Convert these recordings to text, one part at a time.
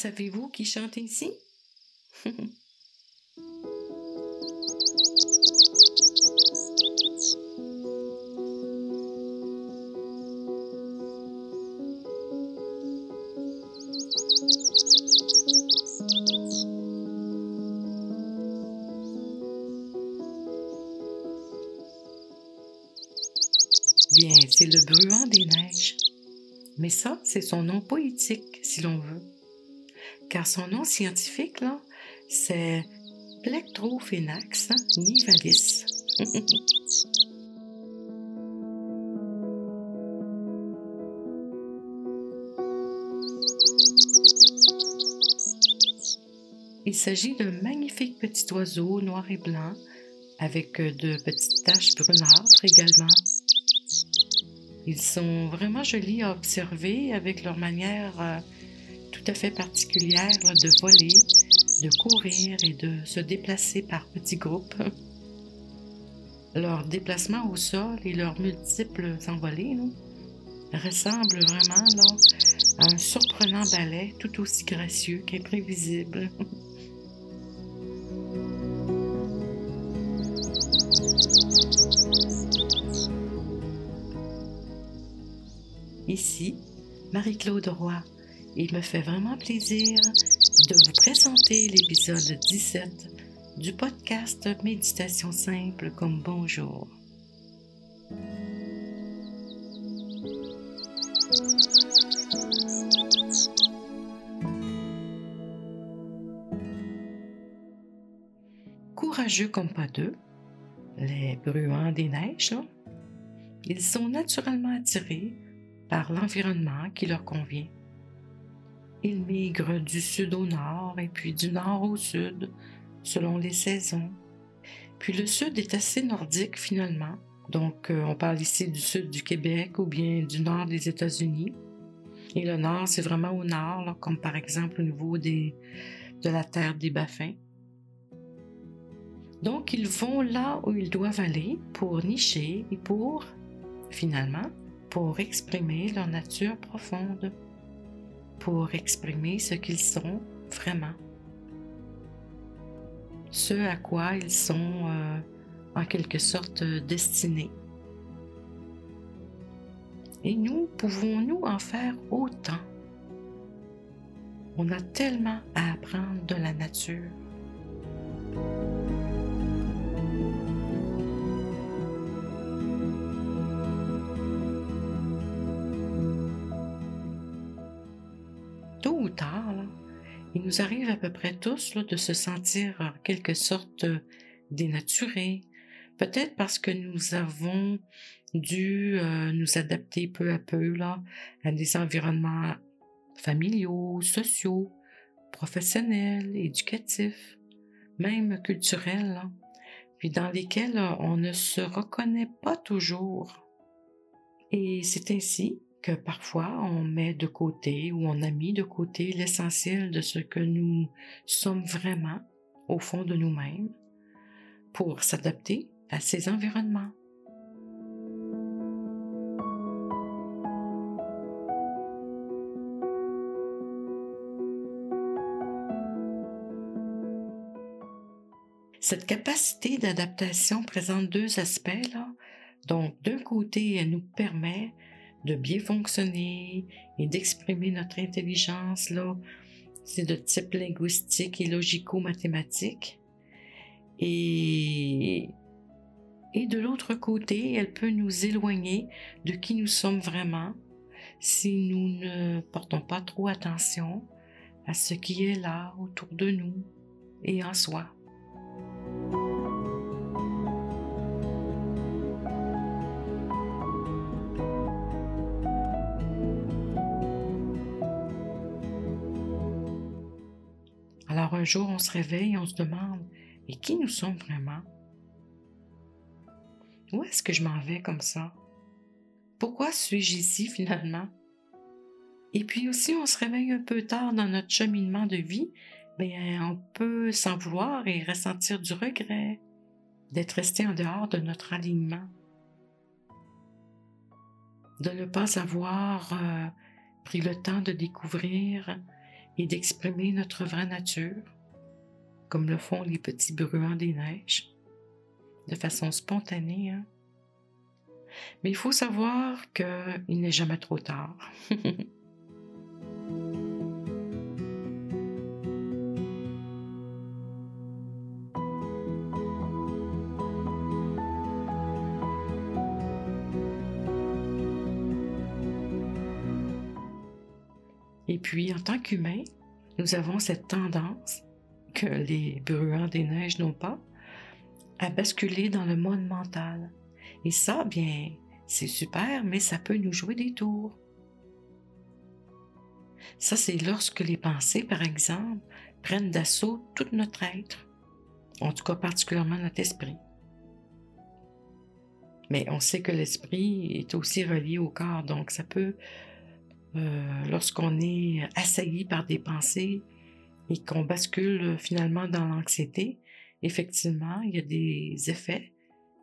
Savez-vous qui chante ici? Bien, c'est le bruant des neiges. Mais ça, c'est son nom poétique, si l'on veut. Car son nom scientifique, là, c'est Plectrophénax nivalis. Il s'agit d'un magnifique petit oiseau noir et blanc avec de petites taches brunâtres également. Ils sont vraiment jolis à observer avec leur manière euh, tout fait particulière de voler, de courir et de se déplacer par petits groupes. Leur déplacement au sol et leurs multiples envolées ressemblent vraiment à un surprenant ballet tout aussi gracieux qu'imprévisible. Ici, Marie-Claude Roy. Il me fait vraiment plaisir de vous présenter l'épisode 17 du podcast Méditation simple comme bonjour. Courageux comme pas deux, les bruants des neiges, ils sont naturellement attirés par l'environnement qui leur convient. Ils migrent du sud au nord et puis du nord au sud selon les saisons. Puis le sud est assez nordique finalement. Donc euh, on parle ici du sud du Québec ou bien du nord des États-Unis. Et le nord, c'est vraiment au nord, comme par exemple au niveau de la terre des baffins. Donc ils vont là où ils doivent aller pour nicher et pour, finalement, pour exprimer leur nature profonde, pour exprimer ce qu'ils sont vraiment, ce à quoi ils sont euh, en quelque sorte destinés. Et nous, pouvons-nous en faire autant? On a tellement à apprendre de la nature. Il nous arrive à peu près tous de se sentir en quelque sorte dénaturés, peut-être parce que nous avons dû euh, nous adapter peu à peu là, à des environnements familiaux, sociaux, professionnels, éducatifs, même culturels, puis dans lesquels on ne se reconnaît pas toujours. Et c'est ainsi que parfois on met de côté ou on a mis de côté l'essentiel de ce que nous sommes vraiment au fond de nous-mêmes pour s'adapter à ces environnements. Cette capacité d'adaptation présente deux aspects. Donc, d'un côté, elle nous permet de bien fonctionner et d'exprimer notre intelligence, là, c'est de type linguistique et logico-mathématique. Et, et de l'autre côté, elle peut nous éloigner de qui nous sommes vraiment si nous ne portons pas trop attention à ce qui est là autour de nous et en soi. Alors un jour, on se réveille on se demande, et qui nous sommes vraiment? Où est-ce que je m'en vais comme ça? Pourquoi suis-je ici finalement? Et puis aussi, on se réveille un peu tard dans notre cheminement de vie, bien, on peut s'en vouloir et ressentir du regret d'être resté en dehors de notre alignement, de ne pas avoir euh, pris le temps de découvrir et d'exprimer notre vraie nature, comme le font les petits bruants des neiges, de façon spontanée. Hein? Mais il faut savoir qu'il n'est jamais trop tard. Et puis, en tant qu'humains, nous avons cette tendance que les bruants des neiges n'ont pas à basculer dans le monde mental. Et ça, bien, c'est super, mais ça peut nous jouer des tours. Ça, c'est lorsque les pensées, par exemple, prennent d'assaut tout notre être, en tout cas particulièrement notre esprit. Mais on sait que l'esprit est aussi relié au corps, donc ça peut euh, lorsqu'on est assailli par des pensées et qu'on bascule finalement dans l'anxiété, effectivement, il y a des effets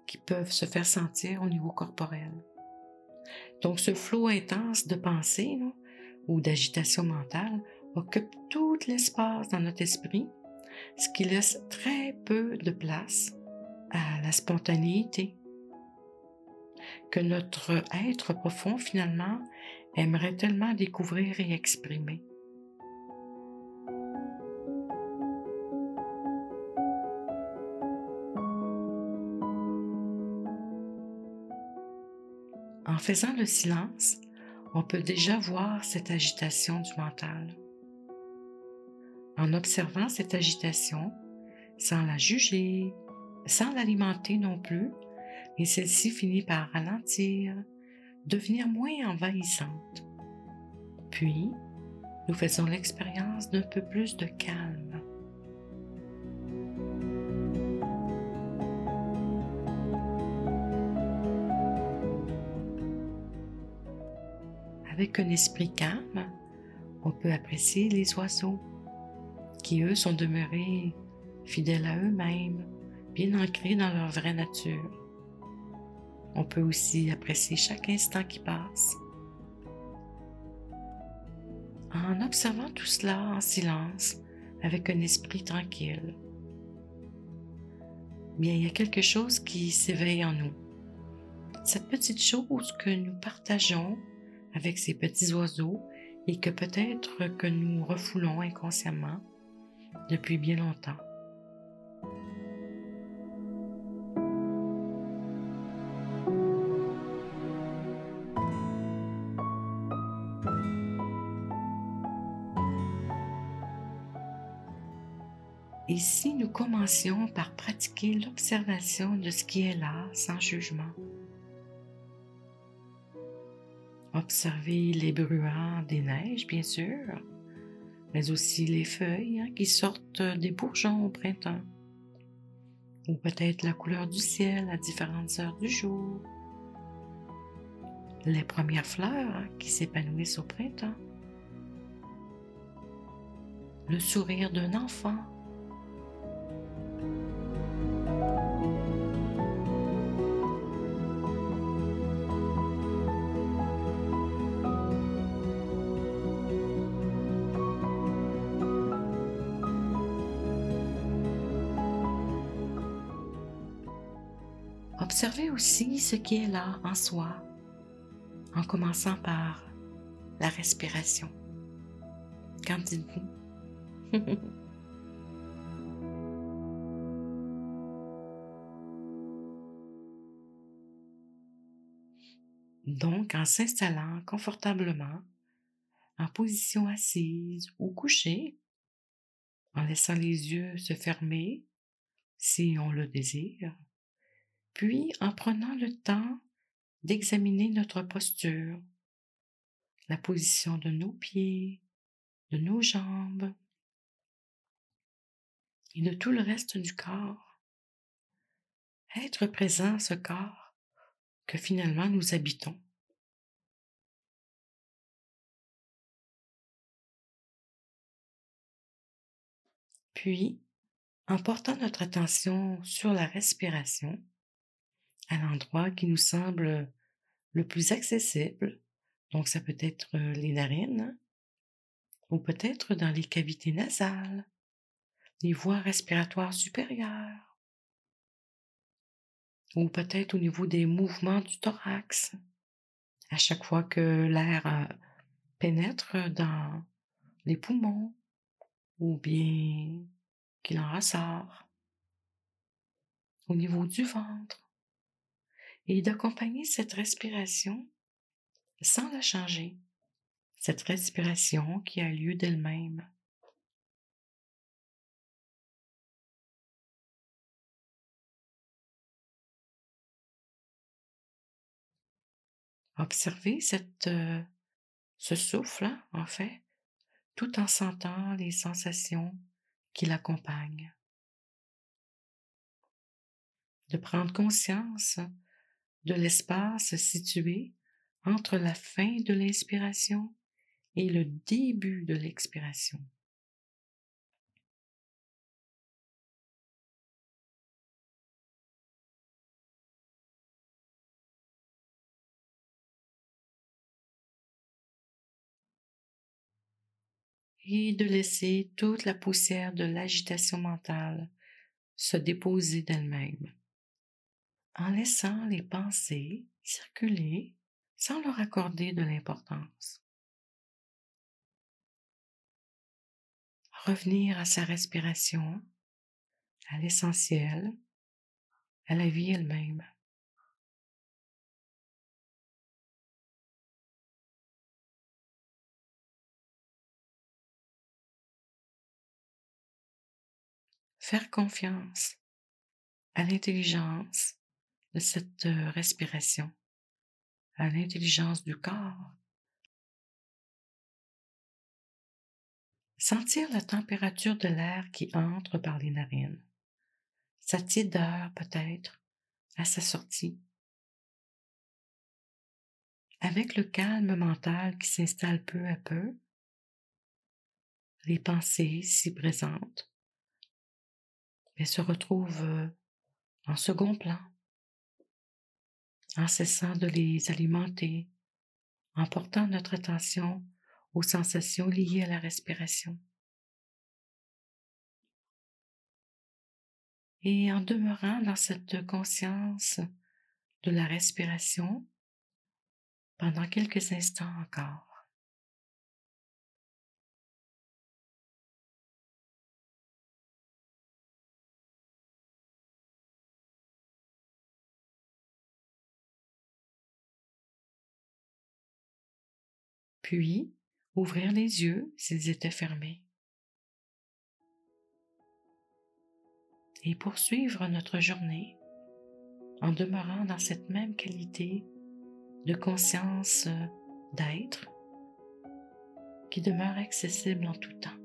qui peuvent se faire sentir au niveau corporel. Donc ce flot intense de pensées ou d'agitation mentale occupe tout l'espace dans notre esprit, ce qui laisse très peu de place à la spontanéité, que notre être profond finalement aimerait tellement découvrir et exprimer. En faisant le silence, on peut déjà voir cette agitation du mental. En observant cette agitation, sans la juger, sans l'alimenter non plus, et celle-ci finit par ralentir, devenir moins envahissante. Puis, nous faisons l'expérience d'un peu plus de calme. Avec un esprit calme, on peut apprécier les oiseaux, qui eux sont demeurés fidèles à eux-mêmes, bien ancrés dans leur vraie nature. On peut aussi apprécier chaque instant qui passe. En observant tout cela en silence, avec un esprit tranquille, bien il y a quelque chose qui s'éveille en nous. Cette petite chose que nous partageons avec ces petits oiseaux et que peut-être que nous refoulons inconsciemment depuis bien longtemps. Et si nous commencions par pratiquer l'observation de ce qui est là sans jugement? Observer les bruants des neiges, bien sûr, mais aussi les feuilles hein, qui sortent des bourgeons au printemps, ou peut-être la couleur du ciel à différentes heures du jour, les premières fleurs hein, qui s'épanouissent au printemps, le sourire d'un enfant Aussi ce qui est là en soi, en commençant par la respiration. Qu'en dites-vous? Donc, en s'installant confortablement, en position assise ou couchée, en laissant les yeux se fermer si on le désire, puis en prenant le temps d'examiner notre posture, la position de nos pieds, de nos jambes et de tout le reste du corps. Être présent à ce corps que finalement nous habitons. Puis, en portant notre attention sur la respiration, à l'endroit qui nous semble le plus accessible. Donc, ça peut être les narines, ou peut-être dans les cavités nasales, les voies respiratoires supérieures, ou peut-être au niveau des mouvements du thorax. À chaque fois que l'air euh, pénètre dans les poumons, ou bien qu'il en ressort, au niveau du ventre, et d'accompagner cette respiration sans la changer, cette respiration qui a lieu d'elle-même. Observez euh, ce souffle, en fait, tout en sentant les sensations qui l'accompagnent. De prendre conscience de l'espace situé entre la fin de l'inspiration et le début de l'expiration. et de laisser toute la poussière de l'agitation mentale se déposer d'elle-même, en laissant les pensées circuler sans leur accorder de l'importance. Revenir à sa respiration, à l'essentiel, à la vie elle-même. Faire confiance à l'intelligence de cette euh, respiration, à l'intelligence du corps. Sentir la température de l'air qui entre par les narines, sa tiédeur peut-être à sa sortie. Avec le calme mental qui s'installe peu à peu, les pensées si présentes mais se retrouvent euh, en second plan, en cessant de les alimenter, en portant notre attention aux sensations liées à la respiration. Et en demeurant dans cette conscience de la respiration pendant quelques instants encore. Puis ouvrir les yeux s'ils étaient fermés. Et poursuivre notre journée en demeurant dans cette même qualité de conscience d'être qui demeure accessible en tout temps.